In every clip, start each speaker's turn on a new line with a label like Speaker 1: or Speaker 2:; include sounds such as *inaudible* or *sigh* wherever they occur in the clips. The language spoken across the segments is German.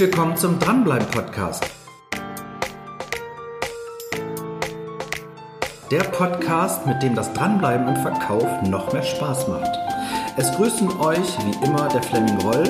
Speaker 1: willkommen zum Dranbleiben Podcast. Der Podcast, mit dem das Dranbleiben im Verkauf noch mehr Spaß macht. Es grüßen euch wie immer der Fleming Roll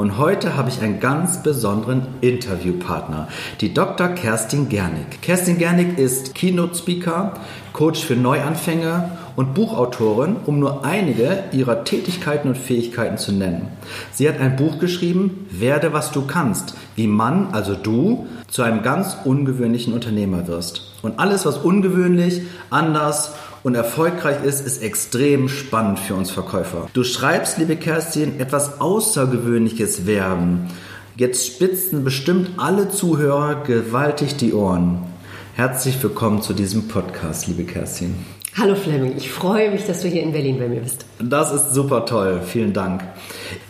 Speaker 1: Und heute habe ich einen ganz besonderen Interviewpartner, die Dr. Kerstin Gernig. Kerstin Gernig ist Keynote-Speaker, Coach für Neuanfänge und Buchautorin, um nur einige ihrer Tätigkeiten und Fähigkeiten zu nennen. Sie hat ein Buch geschrieben, Werde, was du kannst, wie man, also du, zu einem ganz ungewöhnlichen Unternehmer wirst. Und alles, was ungewöhnlich, anders und erfolgreich ist, ist extrem spannend für uns Verkäufer. Du schreibst, liebe Kerstin, etwas Außergewöhnliches Werben. Jetzt spitzen bestimmt alle Zuhörer gewaltig die Ohren. Herzlich willkommen zu diesem Podcast, liebe Kerstin.
Speaker 2: Hallo Fleming, ich freue mich, dass du hier in Berlin bei mir bist.
Speaker 1: Das ist super toll, vielen Dank.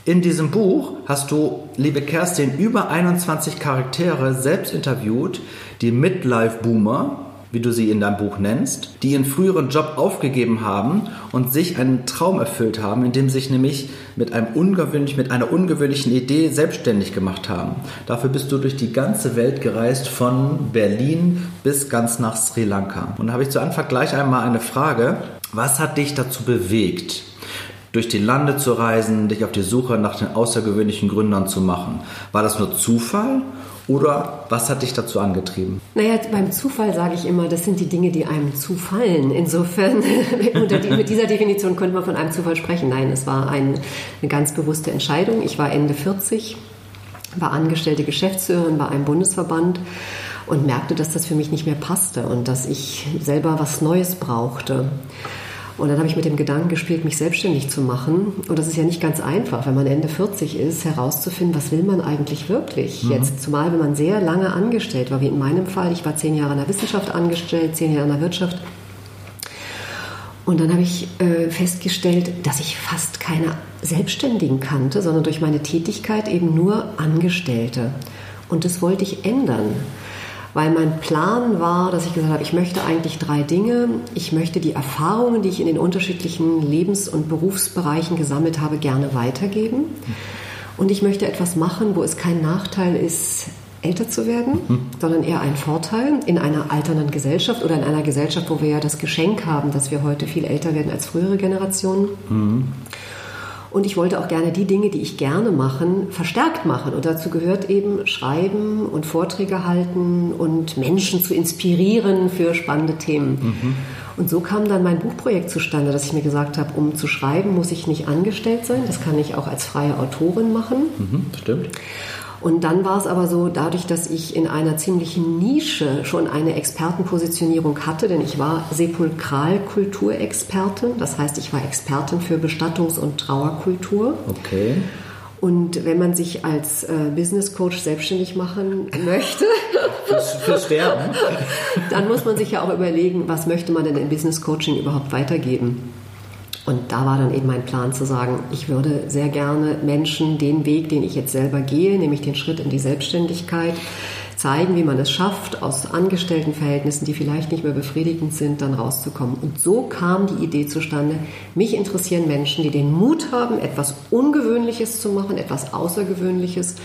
Speaker 1: In diesem Buch hast du, liebe Kerstin, über 21 Charaktere selbst interviewt, die Midlife-Boomer, wie du sie in deinem Buch nennst, die ihren früheren Job aufgegeben haben und sich einen Traum erfüllt haben, indem sie sich nämlich mit, einem ungewöhnlich, mit einer ungewöhnlichen Idee selbstständig gemacht haben. Dafür bist du durch die ganze Welt gereist, von Berlin bis ganz nach Sri Lanka. Und da habe ich zu Anfang gleich einmal eine Frage. Was hat dich dazu bewegt, durch die Lande zu reisen, dich auf die Suche nach den außergewöhnlichen Gründern zu machen? War das nur Zufall oder was hat dich dazu angetrieben?
Speaker 2: Naja, beim Zufall sage ich immer, das sind die Dinge, die einem zufallen. Insofern, *laughs* mit dieser Definition könnte man von einem Zufall sprechen. Nein, es war ein, eine ganz bewusste Entscheidung. Ich war Ende 40, war angestellte Geschäftsführerin bei einem Bundesverband und merkte, dass das für mich nicht mehr passte und dass ich selber was Neues brauchte. Und dann habe ich mit dem Gedanken gespielt, mich selbstständig zu machen. Und das ist ja nicht ganz einfach, wenn man Ende 40 ist, herauszufinden, was will man eigentlich wirklich mhm. jetzt. Zumal, wenn man sehr lange angestellt war, wie in meinem Fall. Ich war zehn Jahre in der Wissenschaft angestellt, zehn Jahre in der Wirtschaft. Und dann habe ich äh, festgestellt, dass ich fast keine Selbstständigen kannte, sondern durch meine Tätigkeit eben nur Angestellte. Und das wollte ich ändern weil mein Plan war, dass ich gesagt habe, ich möchte eigentlich drei Dinge. Ich möchte die Erfahrungen, die ich in den unterschiedlichen Lebens- und Berufsbereichen gesammelt habe, gerne weitergeben. Und ich möchte etwas machen, wo es kein Nachteil ist, älter zu werden, mhm. sondern eher ein Vorteil in einer alternden Gesellschaft oder in einer Gesellschaft, wo wir ja das Geschenk haben, dass wir heute viel älter werden als frühere Generationen. Mhm. Und ich wollte auch gerne die Dinge, die ich gerne machen, verstärkt machen. Und dazu gehört eben Schreiben und Vorträge halten und Menschen zu inspirieren für spannende Themen. Mhm. Und so kam dann mein Buchprojekt zustande, dass ich mir gesagt habe, um zu schreiben, muss ich nicht angestellt sein. Das kann ich auch als freie Autorin machen.
Speaker 1: Mhm, stimmt.
Speaker 2: Und dann war es aber so, dadurch, dass ich in einer ziemlichen Nische schon eine Expertenpositionierung hatte, denn ich war Sepulkralkulturexpertin, das heißt, ich war Expertin für Bestattungs- und Trauerkultur.
Speaker 1: Okay.
Speaker 2: Und wenn man sich als äh, Business Coach selbstständig machen möchte, *laughs*
Speaker 1: für Sterben, *laughs*
Speaker 2: dann muss man sich ja auch überlegen, was möchte man denn im Business Coaching überhaupt weitergeben. Und da war dann eben mein Plan zu sagen, ich würde sehr gerne Menschen den Weg, den ich jetzt selber gehe, nämlich den Schritt in die Selbstständigkeit, zeigen, wie man es schafft, aus Angestelltenverhältnissen, die vielleicht nicht mehr befriedigend sind, dann rauszukommen. Und so kam die Idee zustande, mich interessieren Menschen, die den Mut haben, etwas Ungewöhnliches zu machen, etwas Außergewöhnliches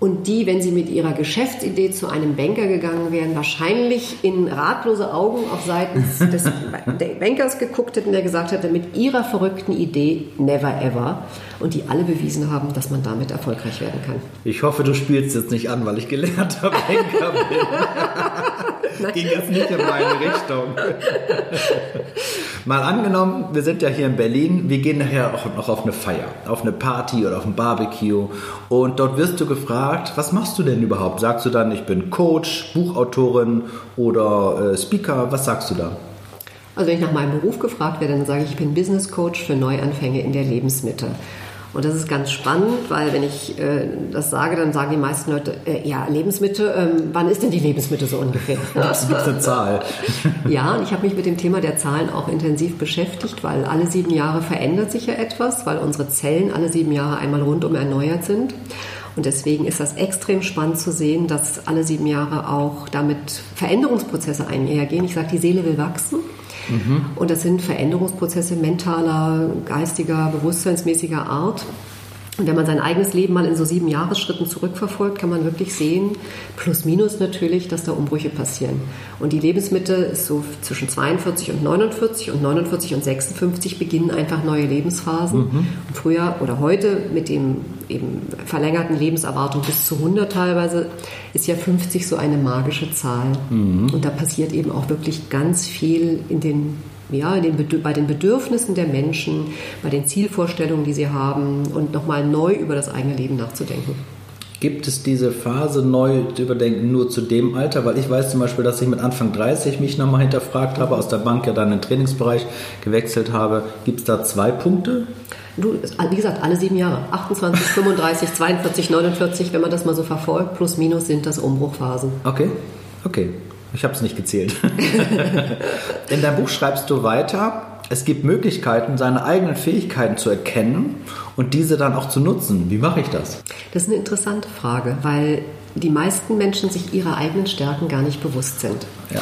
Speaker 2: und die, wenn sie mit ihrer Geschäftsidee zu einem Banker gegangen wären, wahrscheinlich in ratlose Augen auf Seiten des *laughs* Bankers geguckt hätten, der gesagt hätte, mit ihrer verrückten Idee never ever. Und die alle bewiesen haben, dass man damit erfolgreich werden kann.
Speaker 1: Ich hoffe, du spielst jetzt nicht an, weil ich gelernter *laughs* Banker bin. Ging jetzt nicht in meine Richtung. Mal angenommen, wir sind ja hier in Berlin, wir gehen nachher auch noch auf eine Feier, auf eine Party oder auf ein Barbecue und dort wirst du gefragt, was machst du denn überhaupt? Sagst du dann, ich bin Coach, Buchautorin oder äh, Speaker, was sagst du da?
Speaker 2: Also wenn ich nach meinem Beruf gefragt werde, dann sage ich, ich bin Business Coach für Neuanfänge in der Lebensmitte. Und das ist ganz spannend, weil wenn ich äh, das sage, dann sagen die meisten Leute, äh, ja, Lebensmittel, ähm, wann ist denn die Lebensmittel so ungefähr? *laughs*
Speaker 1: Das ist eine Zahl. *laughs*
Speaker 2: ja, und ich habe mich mit dem Thema der Zahlen auch intensiv beschäftigt, weil alle sieben Jahre verändert sich ja etwas, weil unsere Zellen alle sieben Jahre einmal rundum erneuert sind. Und deswegen ist das extrem spannend zu sehen, dass alle sieben Jahre auch damit Veränderungsprozesse einhergehen. Ich sage, die Seele will wachsen. Mhm. Und das sind Veränderungsprozesse mentaler, geistiger, bewusstseinsmäßiger Art. Und wenn man sein eigenes Leben mal in so sieben Jahresschritten zurückverfolgt, kann man wirklich sehen, plus minus natürlich, dass da Umbrüche passieren. Und die Lebensmitte ist so zwischen 42 und 49 und 49 und 56 beginnen einfach neue Lebensphasen. Mhm. Und früher oder heute mit dem eben verlängerten Lebenserwartung bis zu 100 teilweise ist ja 50 so eine magische Zahl. Mhm. Und da passiert eben auch wirklich ganz viel in den ja, den, bei den Bedürfnissen der Menschen, bei den Zielvorstellungen, die sie haben und nochmal neu über das eigene Leben nachzudenken.
Speaker 1: Gibt es diese Phase neu zu überdenken nur zu dem Alter? Weil ich weiß zum Beispiel, dass ich mit Anfang 30 mich nochmal hinterfragt habe, aus der Bank ja dann in den Trainingsbereich gewechselt habe. Gibt es da zwei Punkte?
Speaker 2: Du, wie gesagt, alle sieben Jahre. 28, 35, 42, 49, wenn man das mal so verfolgt, plus minus sind das Umbruchphasen.
Speaker 1: Okay, okay. Ich habe es nicht gezählt. *laughs* In deinem Buch schreibst du weiter, es gibt Möglichkeiten, seine eigenen Fähigkeiten zu erkennen und diese dann auch zu nutzen. Wie mache ich das?
Speaker 2: Das ist eine interessante Frage, weil die meisten Menschen sich ihrer eigenen Stärken gar nicht bewusst sind. Ja.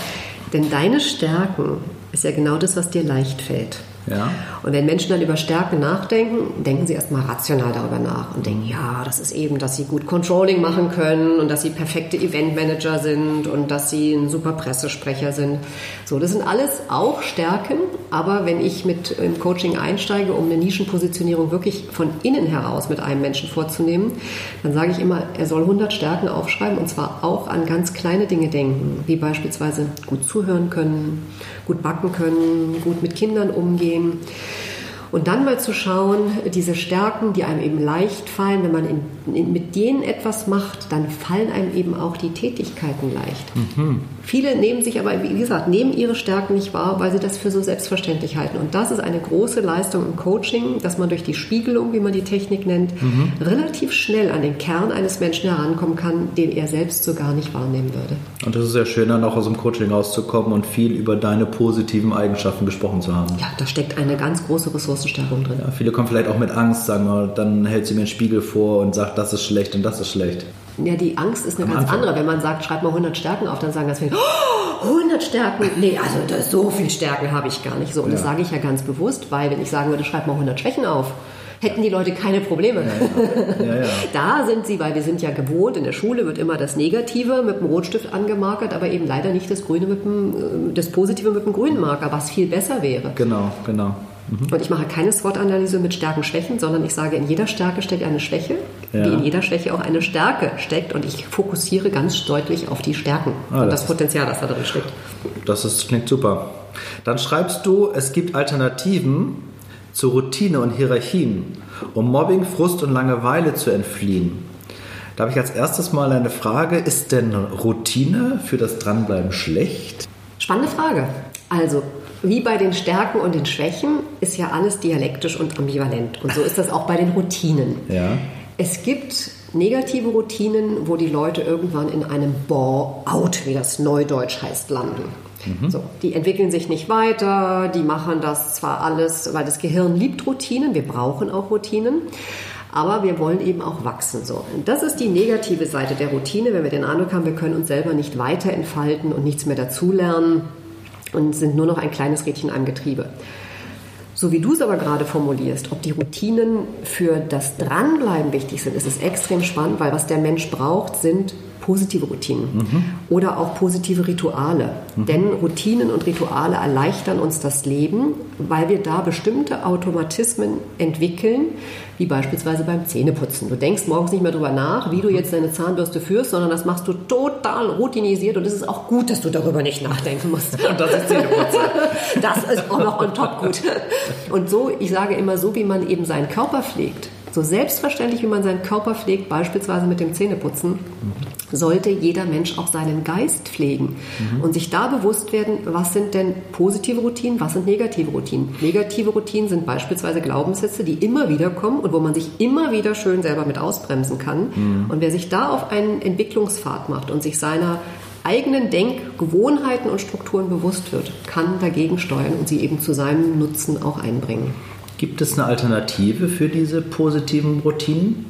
Speaker 2: Denn deine Stärken ist ja genau das, was dir leicht fällt. Ja. Und wenn Menschen dann über Stärken nachdenken, denken sie erstmal rational darüber nach und denken, ja, das ist eben, dass sie gut Controlling machen können und dass sie perfekte Eventmanager sind und dass sie ein super Pressesprecher sind. So, das sind alles auch Stärken, aber wenn ich mit im Coaching einsteige, um eine Nischenpositionierung wirklich von innen heraus mit einem Menschen vorzunehmen, dann sage ich immer, er soll 100 Stärken aufschreiben und zwar auch an ganz kleine Dinge denken, wie beispielsweise gut zuhören können, gut backen können, gut mit Kindern umgehen. Um. Und dann mal zu schauen, diese Stärken, die einem eben leicht fallen, wenn man in, in, mit denen etwas macht, dann fallen einem eben auch die Tätigkeiten leicht. Mhm. Viele nehmen sich aber, wie gesagt, nehmen ihre Stärken nicht wahr, weil sie das für so selbstverständlich halten. Und das ist eine große Leistung im Coaching, dass man durch die Spiegelung, wie man die Technik nennt, mhm. relativ schnell an den Kern eines Menschen herankommen kann, den er selbst so gar nicht wahrnehmen würde.
Speaker 1: Und das ist ja schön, dann auch aus dem Coaching rauszukommen und viel über deine positiven Eigenschaften gesprochen zu haben.
Speaker 2: Ja, da steckt eine ganz große Ressourcenstärkung drin.
Speaker 1: Ja, viele kommen vielleicht auch mit Angst, sagen wir, dann hält sie mir einen Spiegel vor und sagt, das ist schlecht und das ist schlecht.
Speaker 2: Ja, die Angst ist eine Am ganz Anfang. andere. Wenn man sagt, schreib mal 100 Stärken auf, dann sagen ganz viele, oh, 100 Stärken? Nee, also das, so viele Stärken habe ich gar nicht. So, und ja. das sage ich ja ganz bewusst, weil wenn ich sagen würde, schreib mal 100 Schwächen auf, hätten die Leute keine Probleme. Ja, ja. Ja, *laughs* da sind sie, weil wir sind ja gewohnt, in der Schule wird immer das Negative mit dem Rotstift angemarkert, aber eben leider nicht das Grüne mit dem, äh, das Positive mit dem grünen Marker, was viel besser wäre.
Speaker 1: Genau, genau.
Speaker 2: Mhm. Und ich mache keine SWOT-Analyse mit Stärken, Schwächen, sondern ich sage, in jeder Stärke steckt eine Schwäche, ja. wie in jeder Schwäche auch eine Stärke steckt. Und ich fokussiere ganz deutlich auf die Stärken ah, und das, das Potenzial, das da drin steckt.
Speaker 1: Das ist, klingt super. Dann schreibst du, es gibt Alternativen zu Routine und Hierarchien, um Mobbing, Frust und Langeweile zu entfliehen. Da habe ich als erstes mal eine Frage, ist denn Routine für das Dranbleiben schlecht?
Speaker 2: Spannende Frage. Also wie bei den Stärken und den Schwächen ist ja alles dialektisch und ambivalent. Und so ist das auch bei den Routinen. Ja. Es gibt negative Routinen, wo die Leute irgendwann in einem Bore-out, wie das Neudeutsch heißt, landen. Mhm. So, die entwickeln sich nicht weiter, die machen das zwar alles, weil das Gehirn liebt Routinen, wir brauchen auch Routinen, aber wir wollen eben auch wachsen. So. Und das ist die negative Seite der Routine, wenn wir den Eindruck haben, wir können uns selber nicht weiter entfalten und nichts mehr dazulernen und sind nur noch ein kleines Rädchen am Getriebe. So wie du es aber gerade formulierst, ob die Routinen für das Dranbleiben wichtig sind, ist es extrem spannend, weil was der Mensch braucht, sind positive Routinen mhm. oder auch positive Rituale. Mhm. Denn Routinen und Rituale erleichtern uns das Leben, weil wir da bestimmte Automatismen entwickeln, wie beispielsweise beim Zähneputzen. Du denkst morgens nicht mehr darüber nach, wie du jetzt deine Zahnbürste führst, sondern das machst du total routinisiert und es ist auch gut, dass du darüber nicht nachdenken musst. *laughs* Und das ist Zähneputze. das ist auch noch on top gut. Und so, ich sage immer, so wie man eben seinen Körper pflegt, so selbstverständlich, wie man seinen Körper pflegt, beispielsweise mit dem Zähneputzen, sollte jeder Mensch auch seinen Geist pflegen mhm. und sich da bewusst werden, was sind denn positive Routinen, was sind negative Routinen. Negative Routinen sind beispielsweise Glaubenssätze, die immer wieder kommen und wo man sich immer wieder schön selber mit ausbremsen kann. Mhm. Und wer sich da auf einen Entwicklungspfad macht und sich seiner eigenen Denkgewohnheiten und Strukturen bewusst wird, kann dagegen steuern und sie eben zu seinem Nutzen auch einbringen.
Speaker 1: Gibt es eine Alternative für diese positiven Routinen?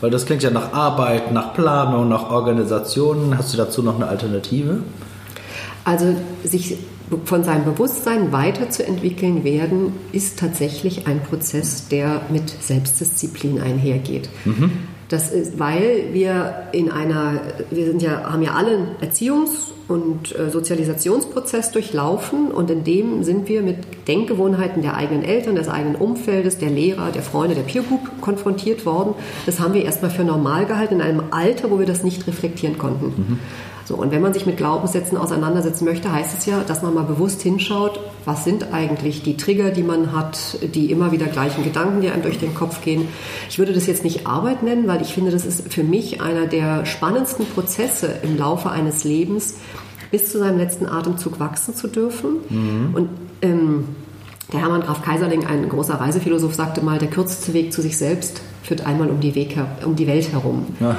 Speaker 1: Weil das klingt ja nach Arbeit, nach Planung, nach Organisation. Hast du dazu noch eine Alternative?
Speaker 2: Also sich von seinem Bewusstsein weiterzuentwickeln werden, ist tatsächlich ein Prozess, der mit Selbstdisziplin einhergeht. Mhm. Das ist, weil wir in einer, wir sind ja, haben ja alle einen Erziehungs- und äh, Sozialisationsprozess durchlaufen und in dem sind wir mit Denkgewohnheiten der eigenen Eltern, des eigenen Umfeldes, der Lehrer, der Freunde, der Peer Group konfrontiert worden. Das haben wir erstmal für normal gehalten in einem Alter, wo wir das nicht reflektieren konnten. Mhm. So, und wenn man sich mit Glaubenssätzen auseinandersetzen möchte, heißt es ja, dass man mal bewusst hinschaut, was sind eigentlich die Trigger, die man hat, die immer wieder gleichen Gedanken, die einem durch den Kopf gehen. Ich würde das jetzt nicht Arbeit nennen, weil ich finde, das ist für mich einer der spannendsten Prozesse im Laufe eines Lebens, bis zu seinem letzten Atemzug wachsen zu dürfen. Mhm. Und ähm, der Hermann Graf Kaiserling, ein großer Reisephilosoph, sagte mal, der kürzeste Weg zu sich selbst führt einmal um die, Weg, um die Welt herum. Ja.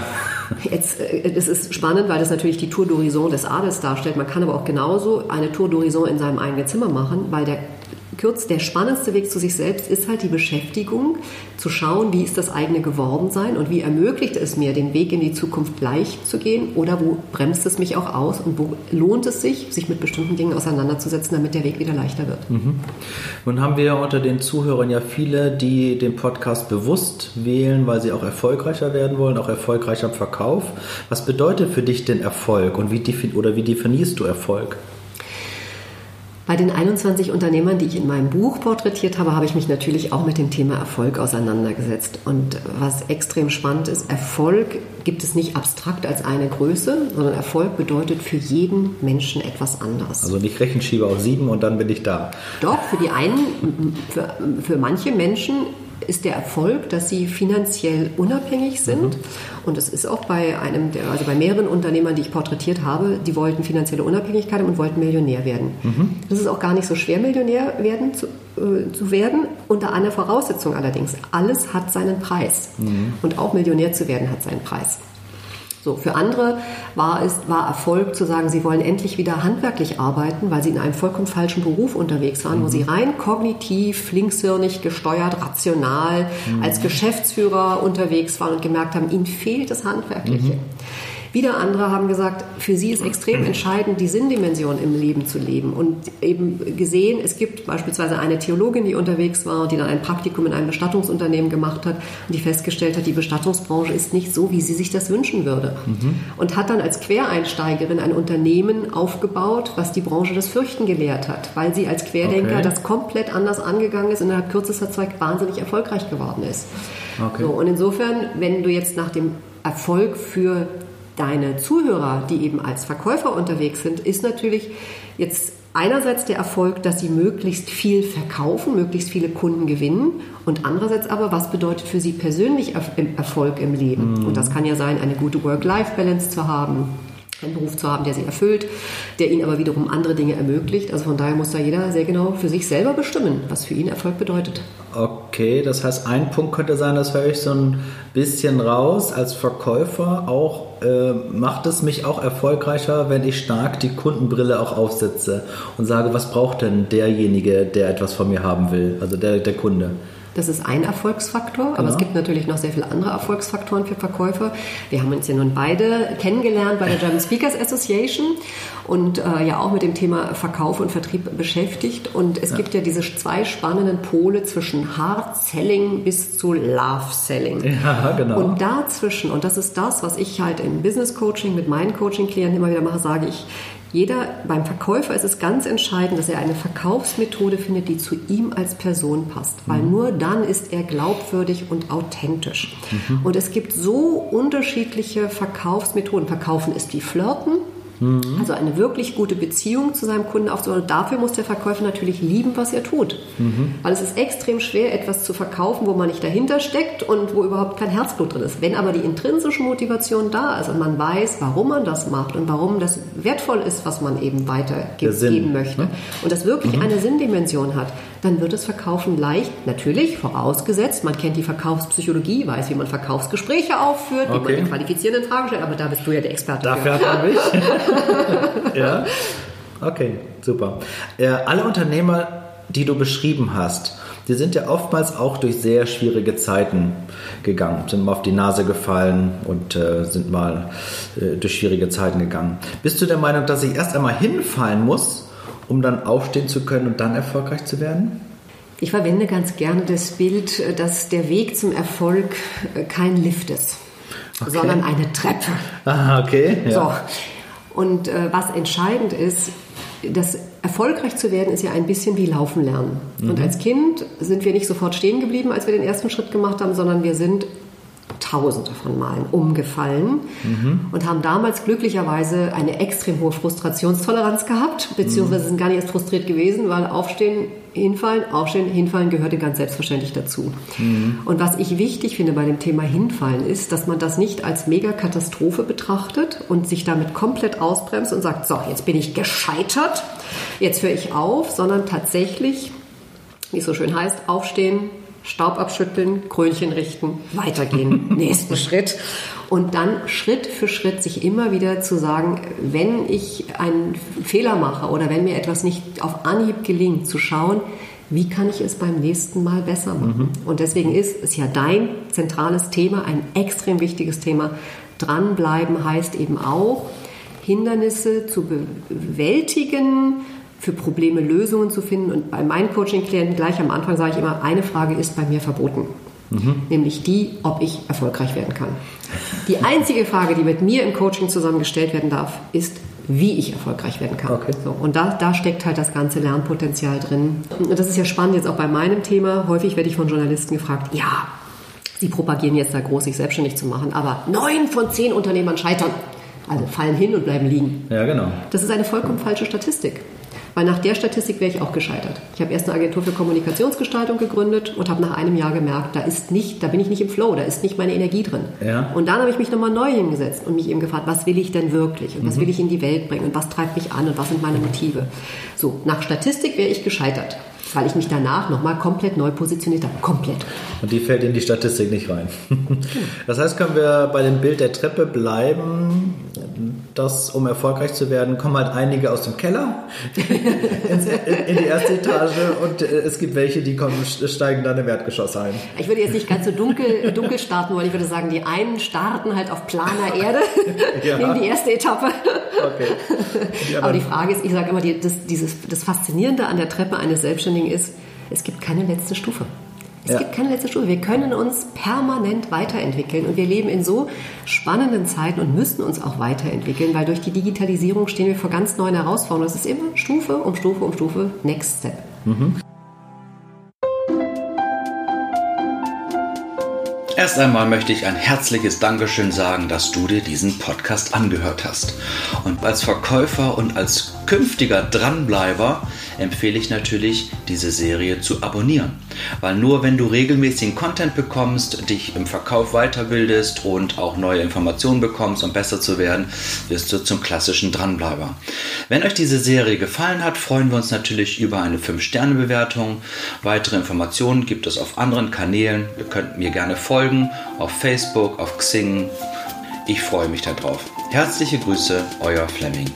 Speaker 2: Jetzt, äh, das ist spannend, weil das natürlich die Tour d'Horizon des Adels darstellt. Man kann aber auch genauso eine Tour d'Horizon in seinem eigenen Zimmer machen, weil der kürz, der spannendste Weg zu sich selbst ist halt die Beschäftigung, zu schauen, wie ist das eigene Gewordensein und wie ermöglicht es mir, den Weg in die Zukunft leicht zu gehen oder wo bremst es mich auch aus und wo lohnt es sich, sich mit bestimmten Dingen auseinanderzusetzen, damit der Weg wieder leichter wird. Mhm.
Speaker 1: Nun haben wir unter den Zuhörern ja viele, die den Podcast bewusst wählen, weil sie auch erfolgreicher werden wollen, auch erfolgreicher im Verkauf. Was bedeutet für dich denn Erfolg und wie, oder wie definierst du Erfolg?
Speaker 2: Bei den 21 Unternehmern, die ich in meinem Buch porträtiert habe, habe ich mich natürlich auch mit dem Thema Erfolg auseinandergesetzt. Und was extrem spannend ist, Erfolg gibt es nicht abstrakt als eine Größe, sondern Erfolg bedeutet für jeden Menschen etwas anderes.
Speaker 1: Also nicht Rechenschieber auf sieben und dann bin ich da.
Speaker 2: Doch, für die einen, für, für manche Menschen ist der Erfolg, dass sie finanziell unabhängig sind. Mhm. Und es ist auch bei einem, der, also bei mehreren Unternehmern, die ich porträtiert habe, die wollten finanzielle Unabhängigkeit und wollten Millionär werden. Mhm. Das ist auch gar nicht so schwer, Millionär werden zu, äh, zu werden. Unter einer Voraussetzung allerdings. Alles hat seinen Preis. Mhm. Und auch Millionär zu werden hat seinen Preis. So, für andere war es war Erfolg zu sagen, sie wollen endlich wieder handwerklich arbeiten, weil sie in einem vollkommen falschen Beruf unterwegs waren, mhm. wo sie rein kognitiv, linkshirnig gesteuert, rational mhm. als Geschäftsführer unterwegs waren und gemerkt haben, ihnen fehlt das Handwerkliche. Mhm. Wieder andere haben gesagt, für sie ist extrem entscheidend, die Sinndimension im Leben zu leben. Und eben gesehen, es gibt beispielsweise eine Theologin, die unterwegs war, die dann ein Praktikum in einem Bestattungsunternehmen gemacht hat und die festgestellt hat, die Bestattungsbranche ist nicht so, wie sie sich das wünschen würde. Mhm. Und hat dann als Quereinsteigerin ein Unternehmen aufgebaut, was die Branche das Fürchten gelehrt hat, weil sie als Querdenker okay. das komplett anders angegangen ist und innerhalb kürzester Zeit wahnsinnig erfolgreich geworden ist. Okay. So, und insofern, wenn du jetzt nach dem Erfolg für deine Zuhörer, die eben als Verkäufer unterwegs sind, ist natürlich jetzt einerseits der Erfolg, dass sie möglichst viel verkaufen, möglichst viele Kunden gewinnen und andererseits aber, was bedeutet für sie persönlich Erfolg im Leben? Mhm. Und das kann ja sein, eine gute Work-Life-Balance zu haben, einen Beruf zu haben, der sie erfüllt, der ihnen aber wiederum andere Dinge ermöglicht. Also von daher muss da jeder sehr genau für sich selber bestimmen, was für ihn Erfolg bedeutet.
Speaker 1: Okay, das heißt, ein Punkt könnte sein, das höre ich so ein bisschen raus als Verkäufer. Auch äh, macht es mich auch erfolgreicher, wenn ich stark die Kundenbrille auch aufsetze und sage, was braucht denn derjenige, der etwas von mir haben will, also der, der Kunde.
Speaker 2: Das ist ein Erfolgsfaktor, aber es gibt natürlich noch sehr viele andere Erfolgsfaktoren für Verkäufer. Wir haben uns ja nun beide kennengelernt bei der *laughs* German Speakers Association und äh, ja auch mit dem Thema Verkauf und Vertrieb beschäftigt. Und es ja. gibt ja diese zwei spannenden Pole zwischen Hard Selling bis zu Love Selling.
Speaker 1: Ja, genau.
Speaker 2: Und dazwischen, und das ist das, was ich halt im Business Coaching mit meinen Coaching-Klienten immer wieder mache, sage ich, jeder, beim Verkäufer ist es ganz entscheidend, dass er eine Verkaufsmethode findet, die zu ihm als Person passt. Weil mhm. nur dann ist er glaubwürdig und authentisch. Mhm. Und es gibt so unterschiedliche Verkaufsmethoden. Verkaufen ist wie Flirten. Mhm. Also eine wirklich gute Beziehung zu seinem Kunden aufzubauen. Und dafür muss der Verkäufer natürlich lieben, was er tut. Mhm. Weil es ist extrem schwer, etwas zu verkaufen, wo man nicht dahinter steckt und wo überhaupt kein Herzblut drin ist. Wenn aber die intrinsische Motivation da ist und man weiß, warum man das macht und warum das wertvoll ist, was man eben weitergeben möchte ne? und das wirklich mhm. eine Sinndimension hat, dann wird das Verkaufen leicht, natürlich vorausgesetzt, man kennt die Verkaufspsychologie, weiß, wie man Verkaufsgespräche aufführt, okay. wie man die qualifizierenden Fragen stellt, aber da bist du ja der Experte.
Speaker 1: Dafür hat man mich. *laughs* *laughs* ja. Okay, super. Äh, alle Unternehmer, die du beschrieben hast, die sind ja oftmals auch durch sehr schwierige Zeiten gegangen, sind mal auf die Nase gefallen und äh, sind mal äh, durch schwierige Zeiten gegangen. Bist du der Meinung, dass ich erst einmal hinfallen muss, um dann aufstehen zu können und dann erfolgreich zu werden?
Speaker 2: Ich verwende ganz gerne das Bild, dass der Weg zum Erfolg äh, kein Lift ist, okay. sondern eine Treppe.
Speaker 1: Ah, okay.
Speaker 2: Ja. So. Und äh, was entscheidend ist, das erfolgreich zu werden ist ja ein bisschen wie Laufen lernen. Mhm. Und als Kind sind wir nicht sofort stehen geblieben, als wir den ersten Schritt gemacht haben, sondern wir sind tausende von Malen umgefallen mhm. und haben damals glücklicherweise eine extrem hohe Frustrationstoleranz gehabt, beziehungsweise mhm. sind gar nicht erst frustriert gewesen, weil Aufstehen, Hinfallen, Aufstehen, Hinfallen gehörte ganz selbstverständlich dazu. Mhm. Und was ich wichtig finde bei dem Thema Hinfallen ist, dass man das nicht als Megakatastrophe betrachtet und sich damit komplett ausbremst und sagt, so, jetzt bin ich gescheitert, jetzt höre ich auf, sondern tatsächlich, wie es so schön heißt, aufstehen, Staub abschütteln, Krönchen richten, weitergehen, *laughs* nächsten Schritt. Und dann Schritt für Schritt sich immer wieder zu sagen, wenn ich einen Fehler mache oder wenn mir etwas nicht auf Anhieb gelingt, zu schauen, wie kann ich es beim nächsten Mal besser machen? Mhm. Und deswegen ist es ja dein zentrales Thema, ein extrem wichtiges Thema. Dranbleiben heißt eben auch, Hindernisse zu bewältigen, für Probleme Lösungen zu finden. Und bei meinen Coaching-Klienten gleich am Anfang sage ich immer, eine Frage ist bei mir verboten. Mhm. Nämlich die, ob ich erfolgreich werden kann. Die einzige Frage, die mit mir im Coaching zusammengestellt werden darf, ist, wie ich erfolgreich werden kann. Okay. So, und da, da steckt halt das ganze Lernpotenzial drin. Und das ist ja spannend jetzt auch bei meinem Thema. Häufig werde ich von Journalisten gefragt, ja, Sie propagieren jetzt da groß, sich selbstständig zu machen, aber neun von zehn Unternehmern scheitern. Also fallen hin und bleiben liegen.
Speaker 1: Ja, genau.
Speaker 2: Das ist eine vollkommen falsche Statistik. Weil nach der Statistik wäre ich auch gescheitert. Ich habe erst eine Agentur für Kommunikationsgestaltung gegründet und habe nach einem Jahr gemerkt, da ist nicht, da bin ich nicht im Flow, da ist nicht meine Energie drin. Ja. Und dann habe ich mich nochmal neu hingesetzt und mich eben gefragt, was will ich denn wirklich und was mhm. will ich in die Welt bringen und was treibt mich an und was sind meine Motive. So, nach Statistik wäre ich gescheitert weil ich mich danach nochmal komplett neu positioniert habe. Komplett.
Speaker 1: Und die fällt in die Statistik nicht rein. *laughs* Das heißt, können wir bei dem Bild der Treppe bleiben dass, um erfolgreich zu werden, kommen halt einige aus dem Keller *laughs* in die erste Etage und äh, es gibt welche, die kommen, steigen dann im Erdgeschoss ein.
Speaker 2: Ich würde jetzt nicht ganz so dunkel, dunkel starten wollen. Ich würde sagen, die einen starten halt auf planer Erde, *laughs* ja. nehmen die erste Etappe. Okay. Die Aber die Frage ist, ich sage immer, die, das, dieses, das Faszinierende an der Treppe eines Selbstständigen ist, es gibt keine letzte Stufe. Es ja. gibt keine letzte Stufe. Wir können uns permanent weiterentwickeln und wir leben in so spannenden Zeiten und müssen uns auch weiterentwickeln, weil durch die Digitalisierung stehen wir vor ganz neuen Herausforderungen. Es ist immer Stufe um Stufe um Stufe, Next Step. Mhm.
Speaker 3: Erst einmal möchte ich ein herzliches Dankeschön sagen, dass du dir diesen Podcast angehört hast. Und als Verkäufer und als künftiger Dranbleiber empfehle ich natürlich, diese Serie zu abonnieren. Weil nur wenn du regelmäßigen Content bekommst, dich im Verkauf weiterbildest und auch neue Informationen bekommst, um besser zu werden, wirst du zum klassischen Dranbleiber. Wenn euch diese Serie gefallen hat, freuen wir uns natürlich über eine 5-Sterne-Bewertung. Weitere Informationen gibt es auf anderen Kanälen. Ihr könnt mir gerne folgen, auf Facebook, auf Xing. Ich freue mich darauf. Herzliche Grüße, euer Fleming.